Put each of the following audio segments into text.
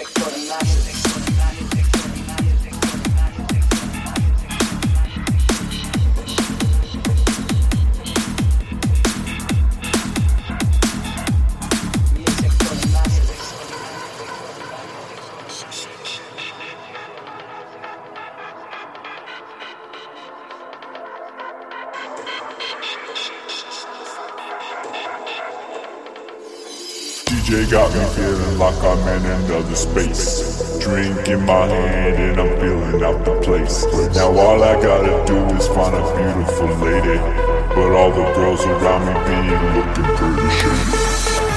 sexual. DJ got me feeling like I'm in another space. Drink in my hand and I'm feeling out the place. Now all I gotta do is find a beautiful lady. But all the girls around me be looking pretty shady.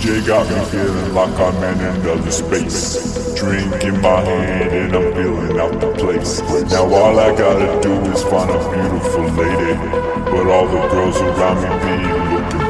DJ got me feeling like I'm in another space. Drink in my hand and I'm feeling out the place. Now all I gotta do is find a beautiful lady. But all the girls around me be